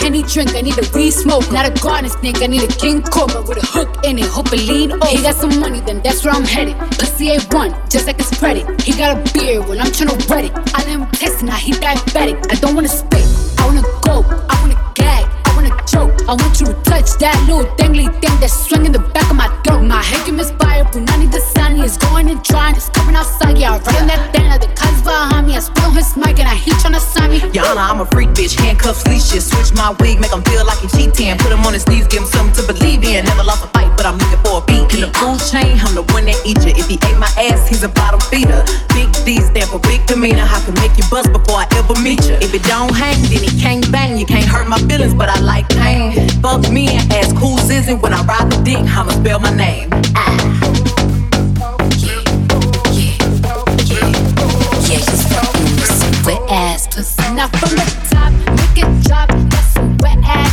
henny drink, I need a weed smoke. Not a garden snake, I need a king cobra with a hook in it. Hope it lean over. He got some money, then that's where I'm headed. Pussy ain't one, just like his credit. He got a beard, well, I'm trying to wet it. I let him test, now he diabetic. I don't wanna spit, I wanna go. I I want you to touch that little dangly thing that's swinging the back of my throat. My head can miss fire, but I need the sun. is going and trying, it's coming outside. Yeah, I'm running that thing, the cuz behind me. I spill his mic and I heat tryna sign me. Yana, I'm a freak bitch, handcuffs, leashes. Switch my wig, make him feel like he cheating. Put him on his knees, give him something to believe in. Never lost a fight, but I'm looking for a beat. In the food chain, I'm the one that eat you. If he ate my ass, he's a bottom feeder. Big D stand for big demeanor. I can make you bust before I ever meet you. If it don't hang, then it can't bang. You can't hurt my feelings, but I like pain. Fuck me and ask who's is it when I ride the dick. I'ma spell my name. I. wet ass pussy. Now from the top, look at drop, that's a wet ass.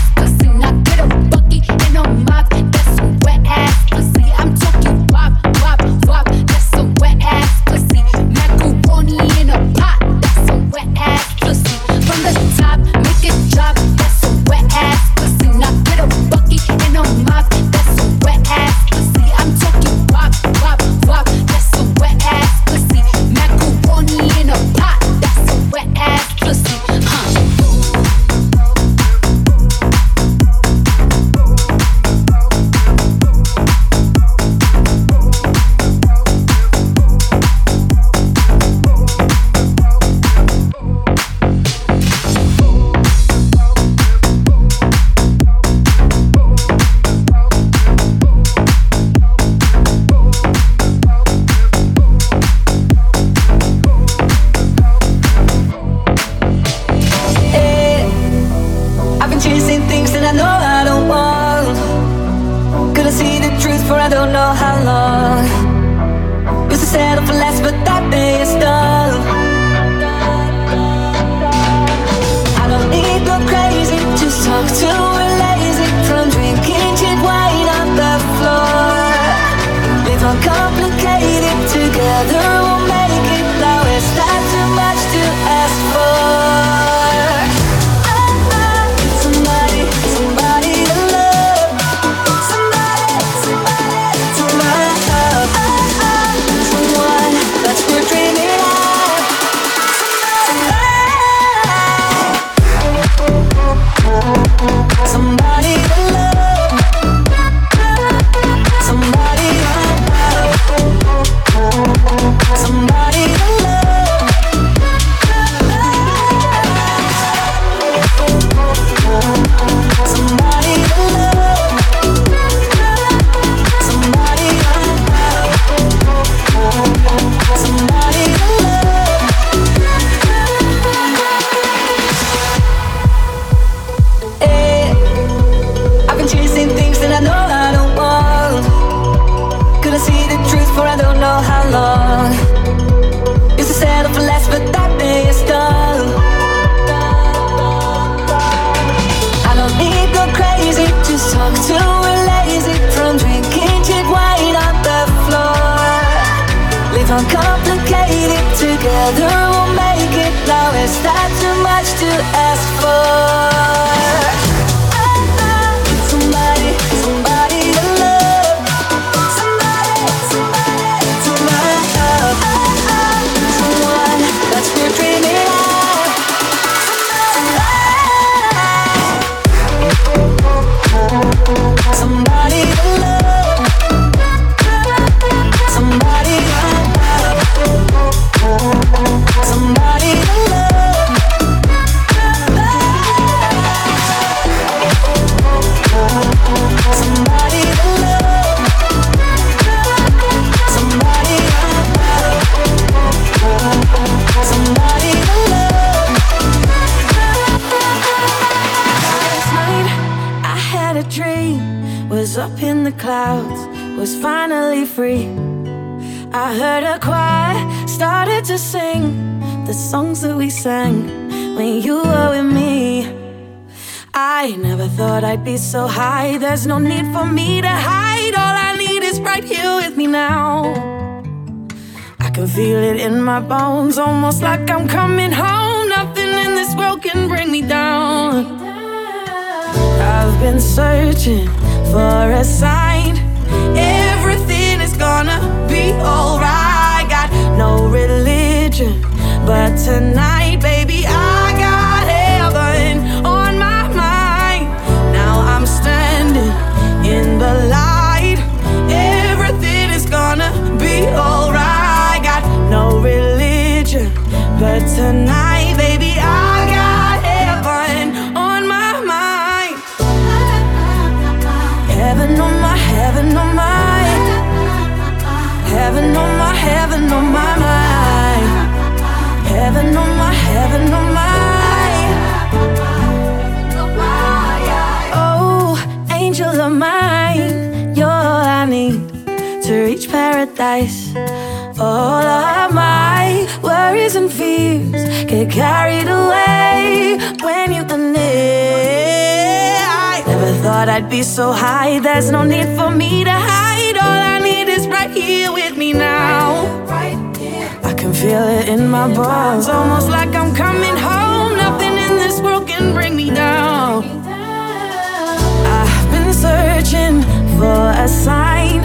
And night. carried away when you're near. Never thought I'd be so high. There's no need for me to hide. All I need is right here with me now. I can feel it in my bones, almost like I'm coming home. Nothing in this world can bring me down. I've been searching for a sign.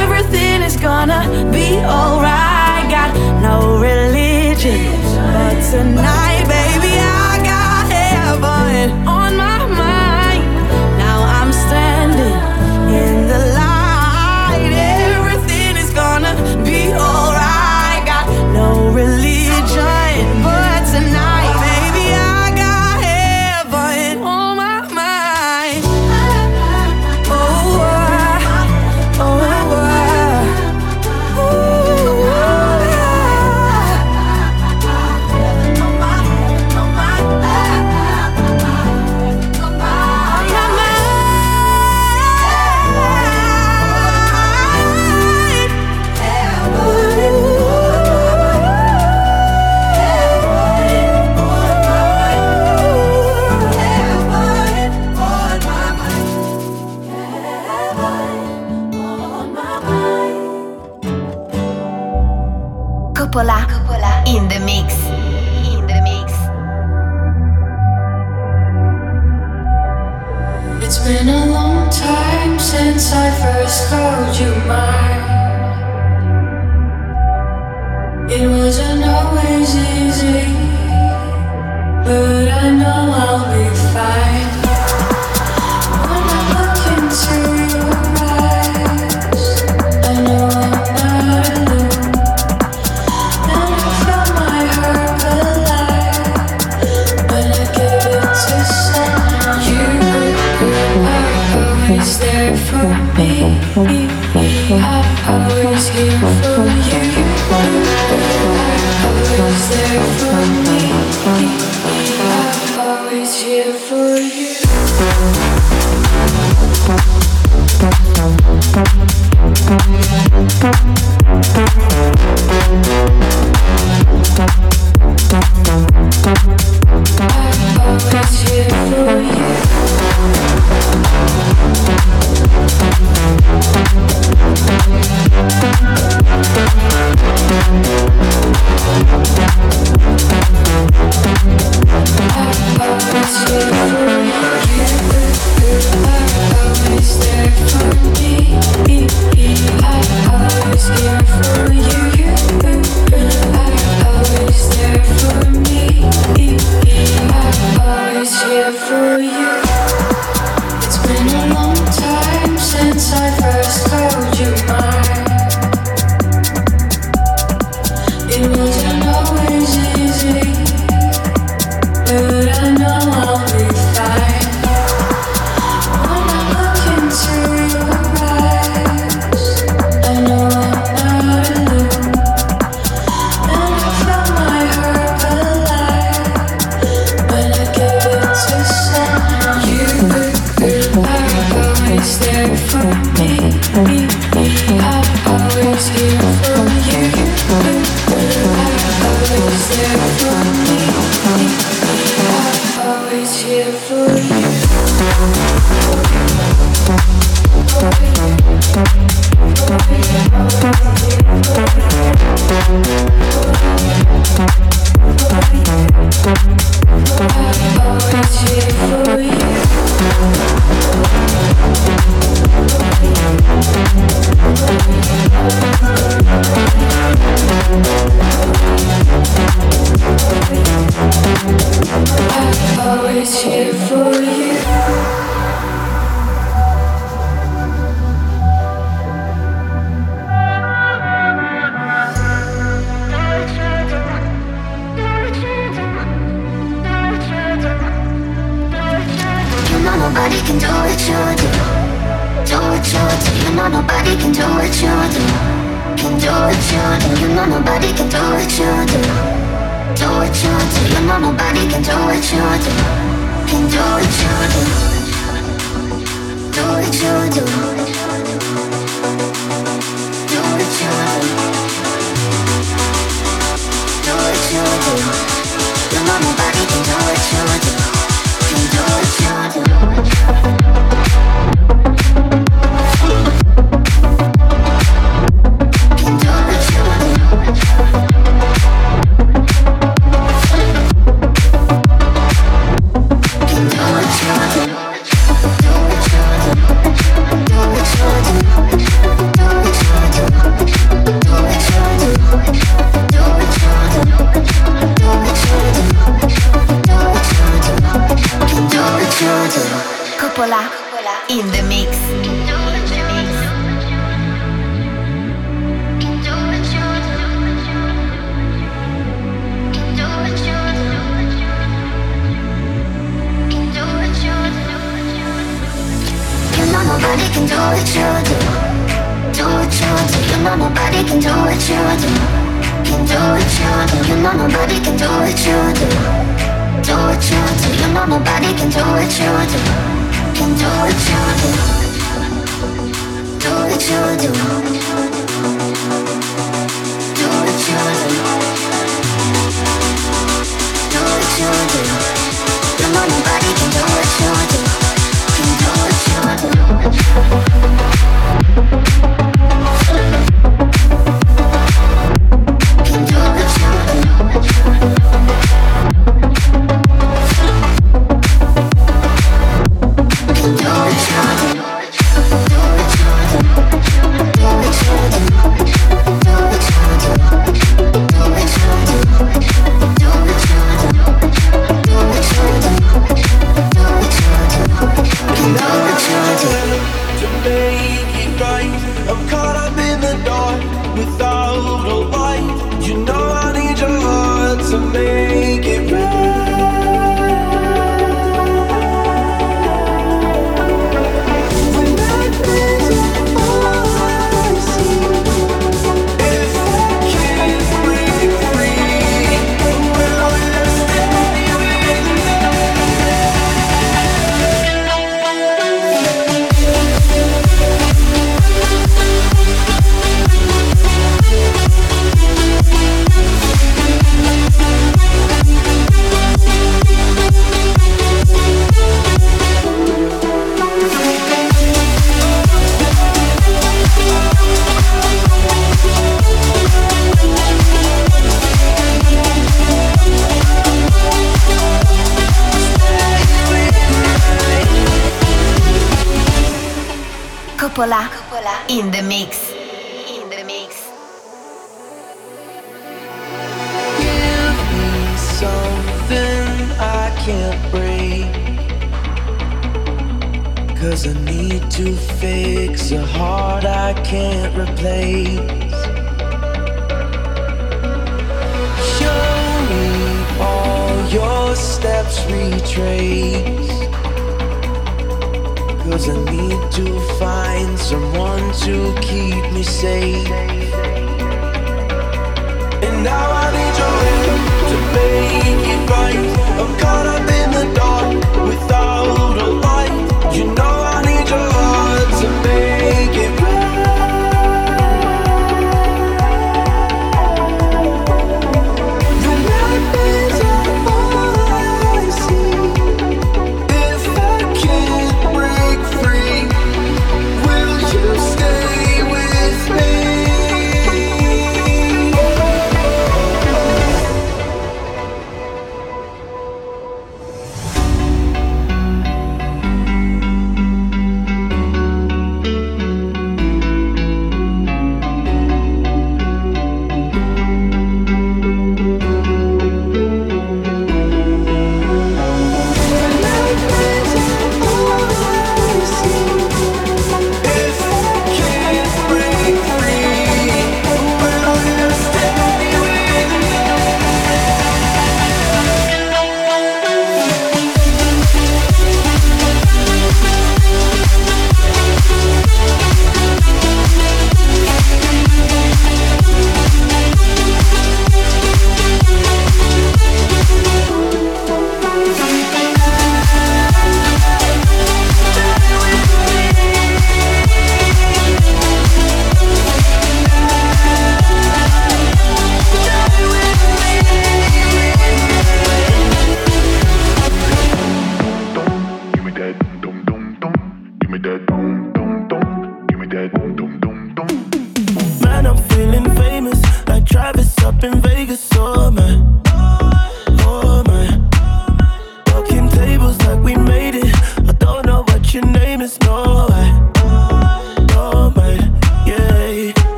Everything is gonna be alright. Got no relief virgin. But tonight, baby, I got heaven you do. Do what you do. You know nobody can do what you do. Can do what you do. You know nobody can do what you do. Do what you do. You know nobody can do what you do. Can do what you do. Do what you do. Do what you do. Do what you do. You know nobody can do what you do. Can do what you do.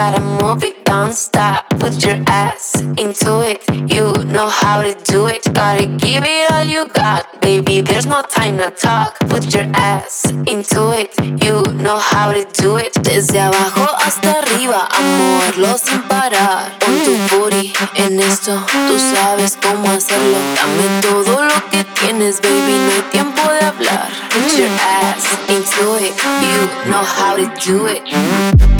gotta move it, don't stop. Put your ass into it. You know how to do it. Gotta give it all you got, baby. There's no time to talk. Put your ass into it. You know how to do it. Desde abajo hasta arriba, a moverlo sin parar. Pon tu booty en esto, tú sabes cómo hacerlo. Dame todo lo que tienes, baby. No hay tiempo de hablar. Put your ass into it. You know how to do it.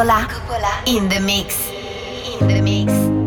it. Coppola. In the mix. In the mix.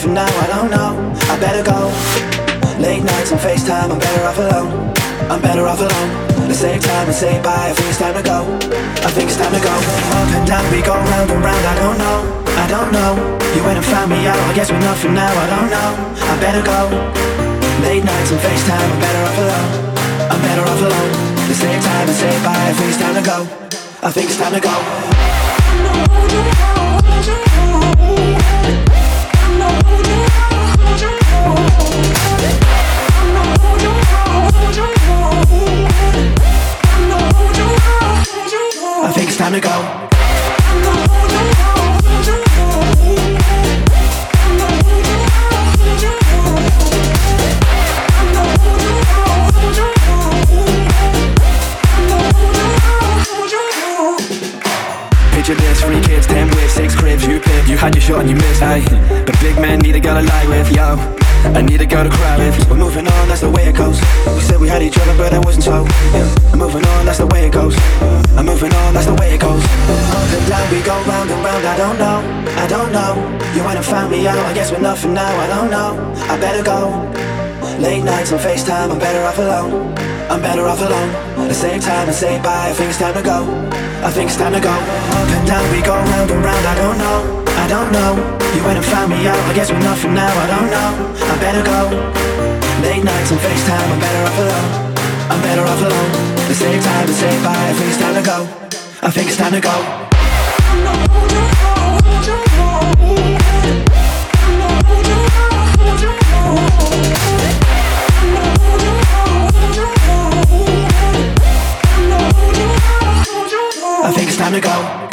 Guess now. I don't know. I better go. Late nights and FaceTime. I'm better off alone. I'm better off alone. Let's save time and say bye. I think it's time to go. I think it's time to go. Up and down, we go round and round. I don't know, I don't know. You went and found me out. I guess we're nothing now. I don't know. I better go. Late nights and FaceTime. I'm better off alone. I'm better off alone. Let's save time and say bye. I think it's time to go. I think it's time to go. I think it's time to go. Three kids, ten with six cribs, you pick You had your shot and you missed, aye But big men need a girl to lie with, yo I need a girl to cry with. We're moving on, that's the way it goes. We said we had each other, but that wasn't so. Yeah, I'm moving on, that's the way it goes. I'm moving on, that's the way it goes. Up and down, we go round and round. I don't know, I don't know. You went and found me out. I guess we're nothing now. I don't know. I better go. Late nights on FaceTime, I'm better off alone. I'm better off alone. The same time, I say bye. I think it's time to go. I think it's time to go. Up and down, we go round and round. I don't know. I don't know. You went and found me out. I guess we're nothing now. I don't know. I better go. Late nights on FaceTime. I'm better off alone. I'm better off alone. The same time, I say bye. I think it's time to go. I think it's time to go. Time to go.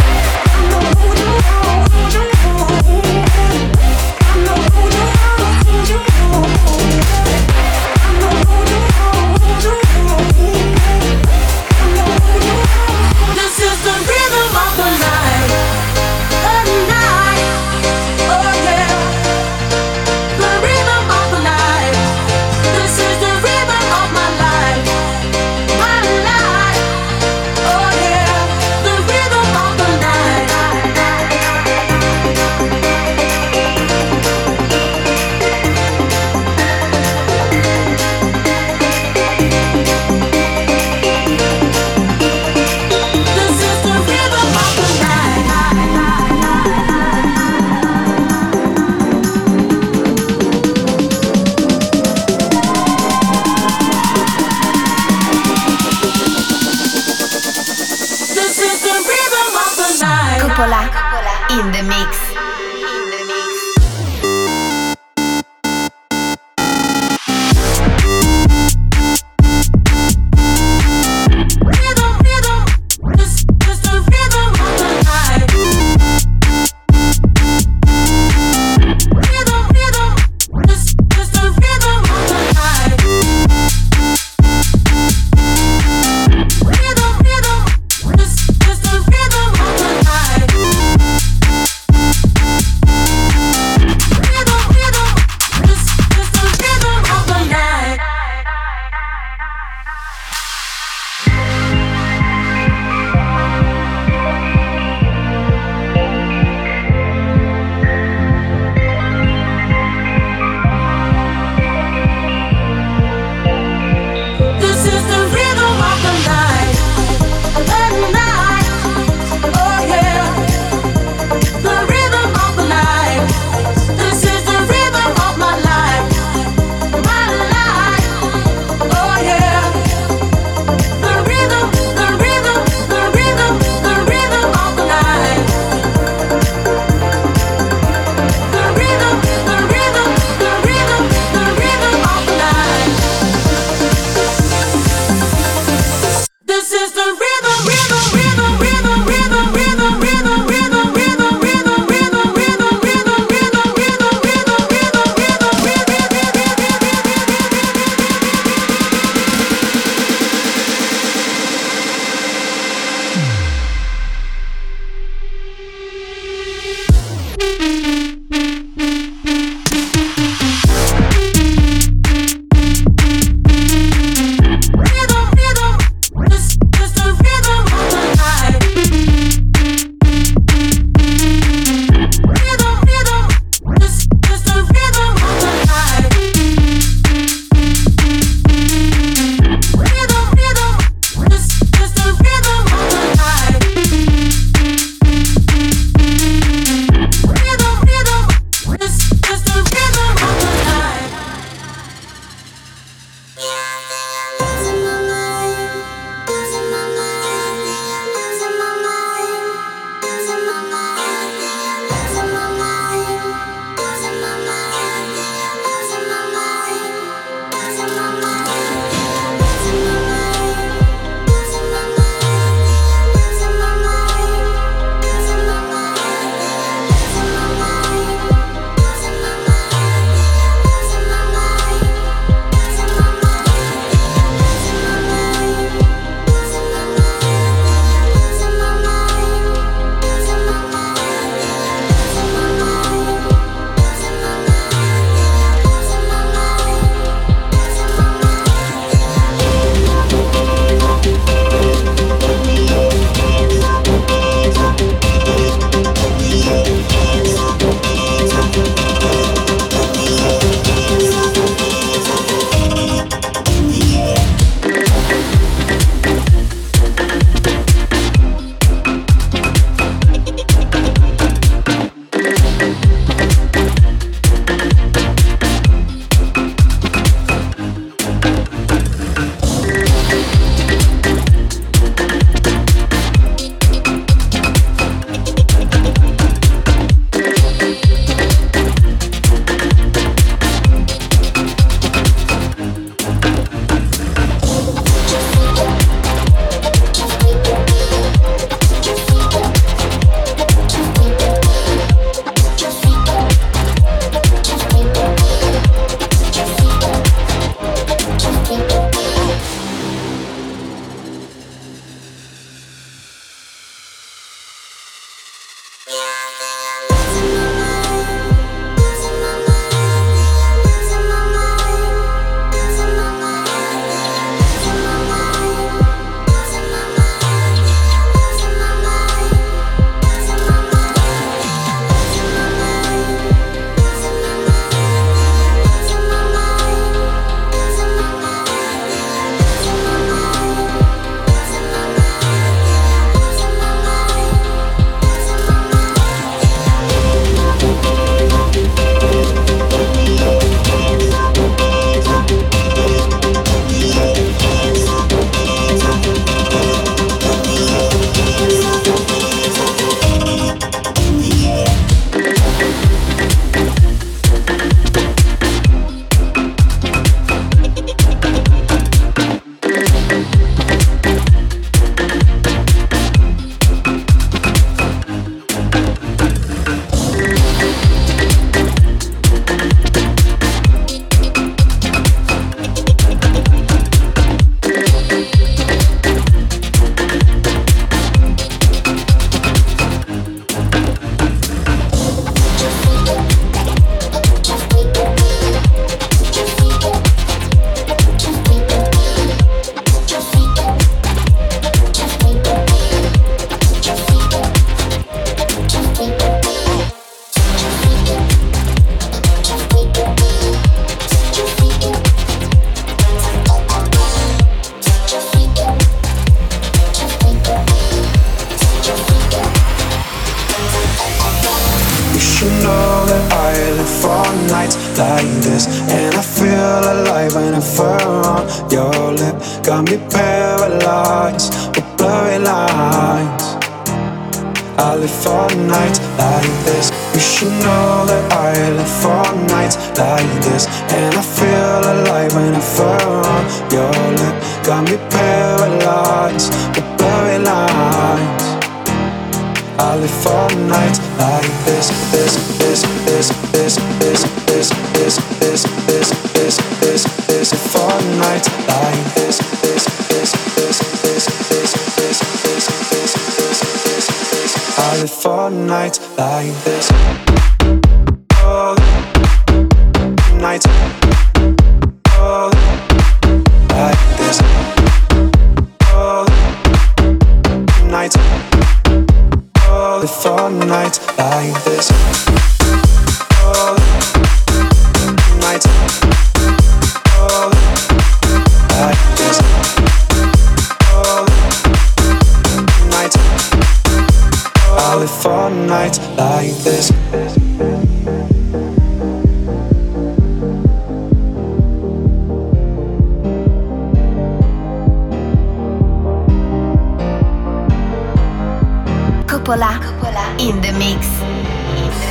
Coppola, Coppola in the mix.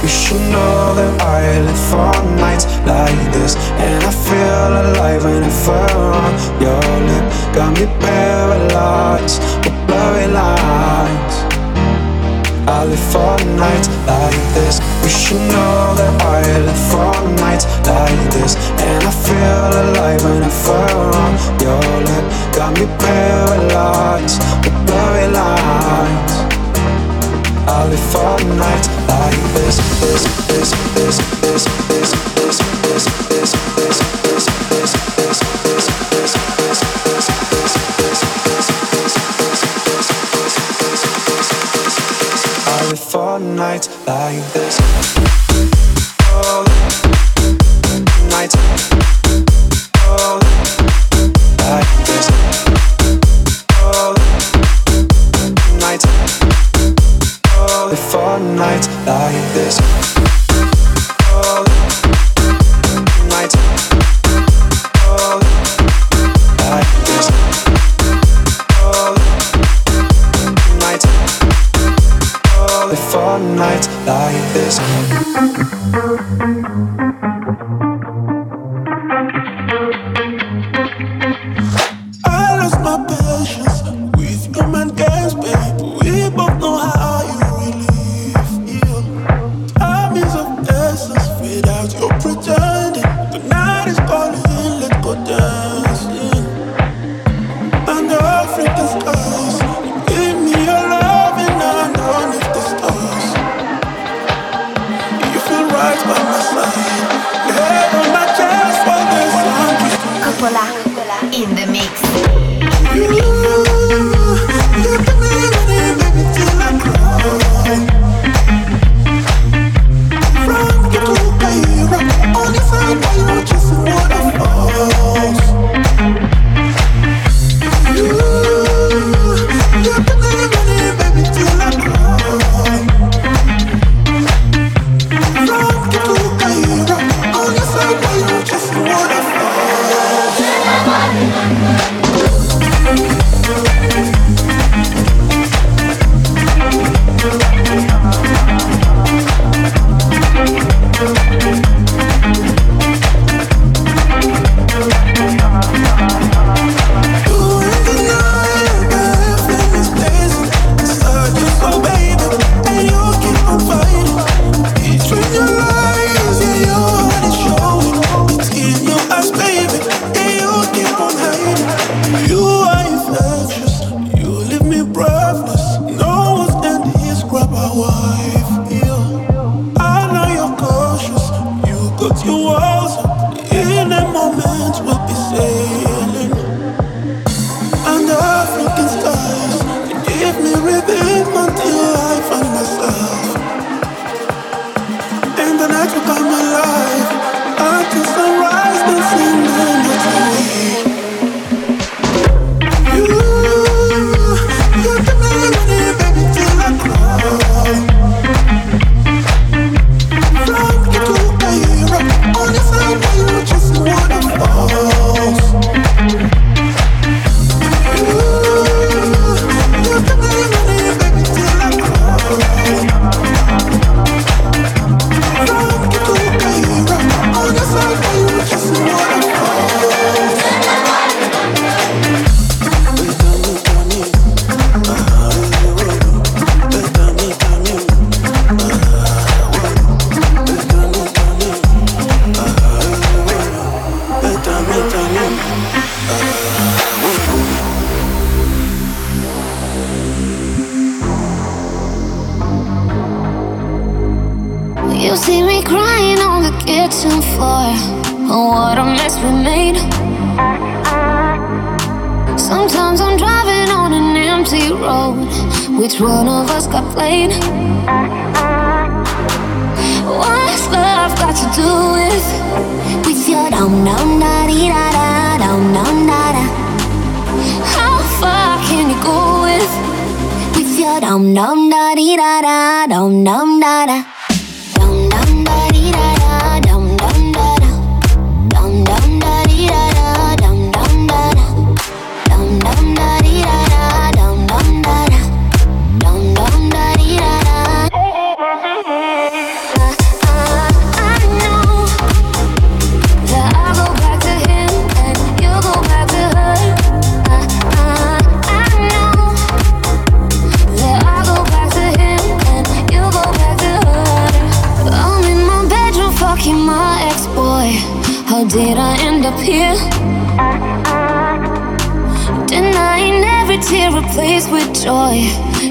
You should know that I live for nights like this And I feel alive when I whenever on your lip. Got me paralyzed with blurry lines. I live for nights like this. You should know that I live for nights like this And I feel alive when I whenever on your lip. Got me paralyzed with blurry lines. I live for nights like this, I live for nights like this.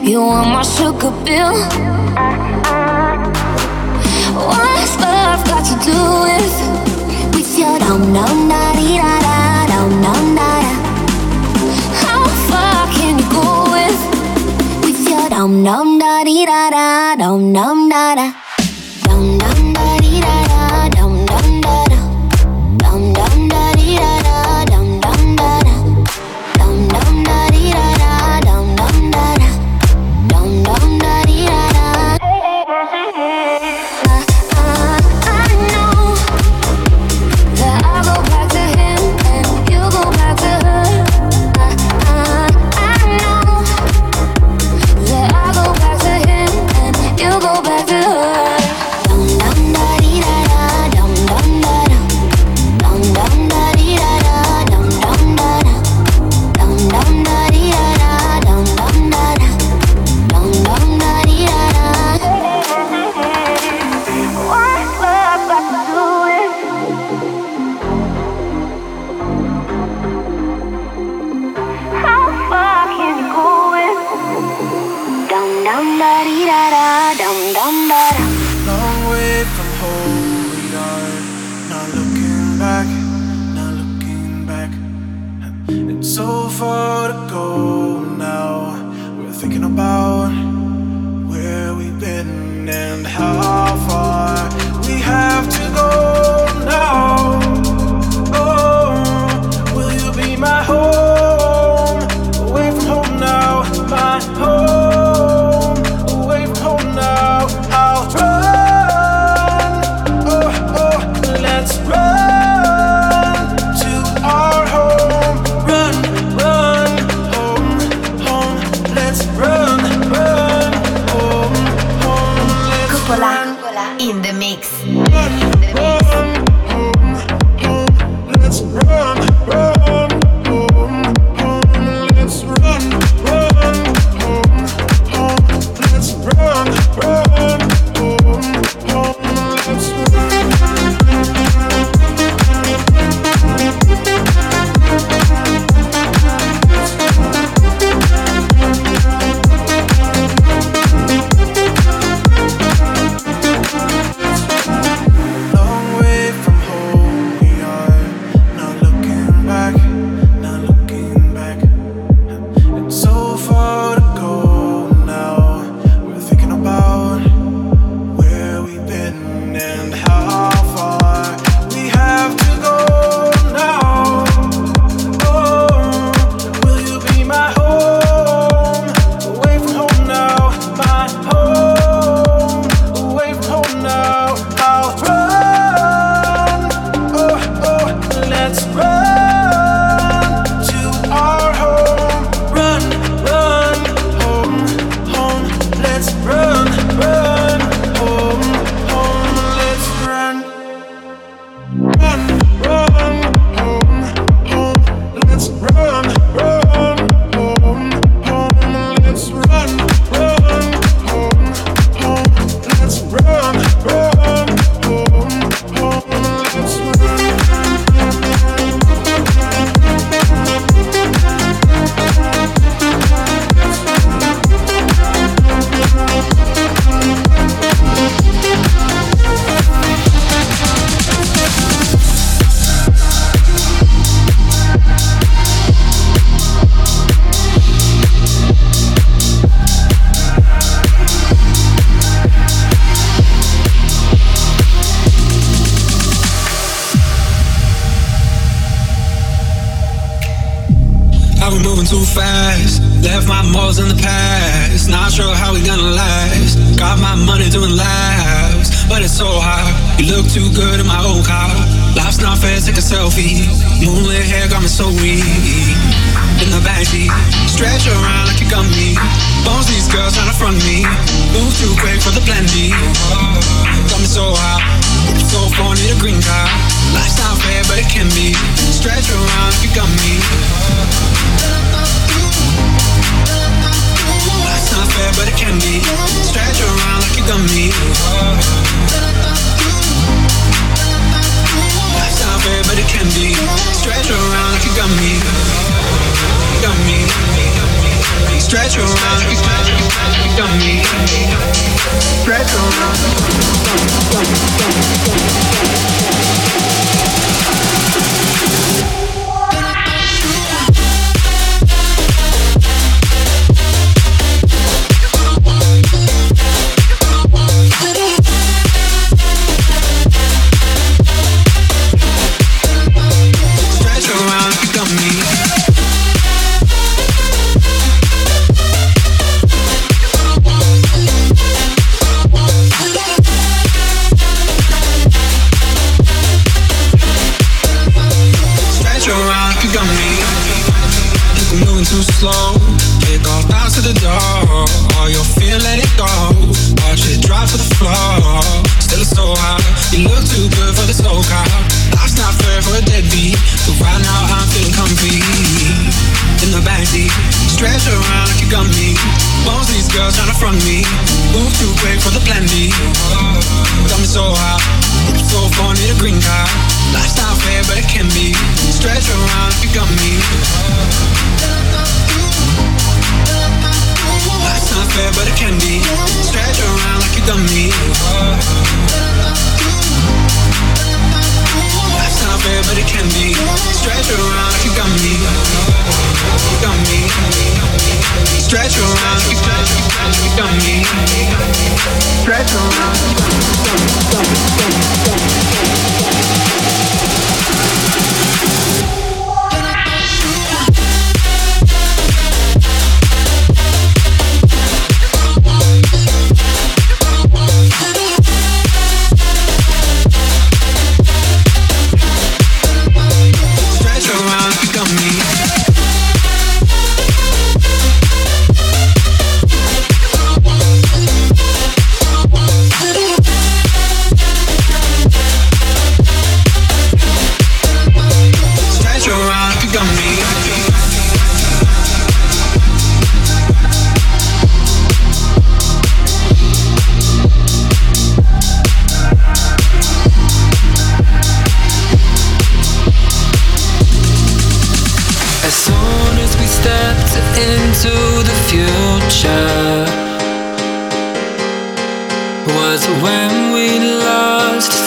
You are my sugar pill. What's love got to do with with your dum dum da di da da dum dum da da? How far can you go with with your dum dum da di da da dum dum da da?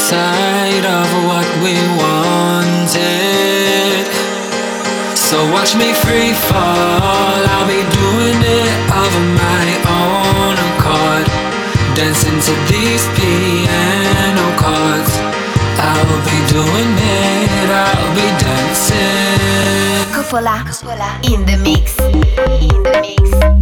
Side of what we wanted. So watch me free fall. I'll be doing it of my own accord. Dancing to these piano chords. I'll be doing it. I'll be dancing. Cupola, Cupola. in the mix. In the mix.